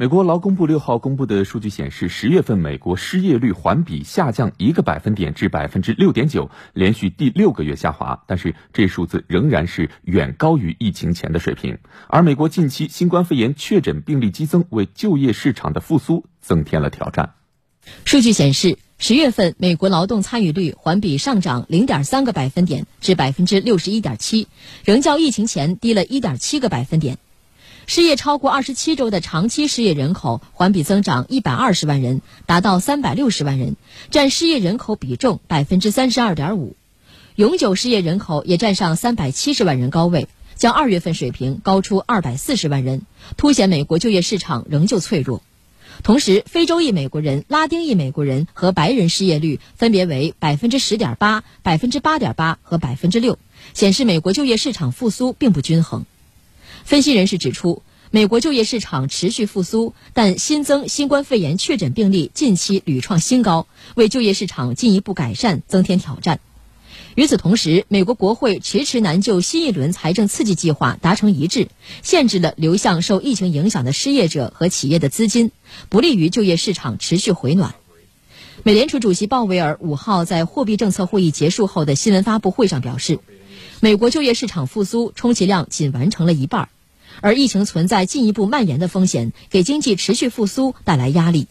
美国劳工部六号公布的数据显示，十月份美国失业率环比下降一个百分点至百分之六点九，连续第六个月下滑。但是这数字仍然是远高于疫情前的水平。而美国近期新冠肺炎确诊病例激增，为就业市场的复苏增添了挑战。数据显示，十月份美国劳动参与率环比上涨零点三个百分点至百分之六十一点七，仍较疫情前低了一点七个百分点。失业超过二十七周的长期失业人口环比增长一百二十万人，达到三百六十万人，占失业人口比重百分之三十二点五。永久失业人口也占上三百七十万人高位，较二月份水平高出二百四十万人，凸显美国就业市场仍旧脆弱。同时，非洲裔美国人、拉丁裔美国人和白人失业率分别为百分之十点八、百分之八点八和百分之六，显示美国就业市场复苏并不均衡。分析人士指出，美国就业市场持续复苏，但新增新冠肺炎确诊病例近期屡创新高，为就业市场进一步改善增添挑战。与此同时，美国国会迟迟难就新一轮财政刺激计划达成一致，限制了流向受疫情影响的失业者和企业的资金，不利于就业市场持续回暖。美联储主席鲍威尔五号在货币政策会议结束后的新闻发布会上表示。美国就业市场复苏充其量仅完成了一半，而疫情存在进一步蔓延的风险，给经济持续复苏带来压力。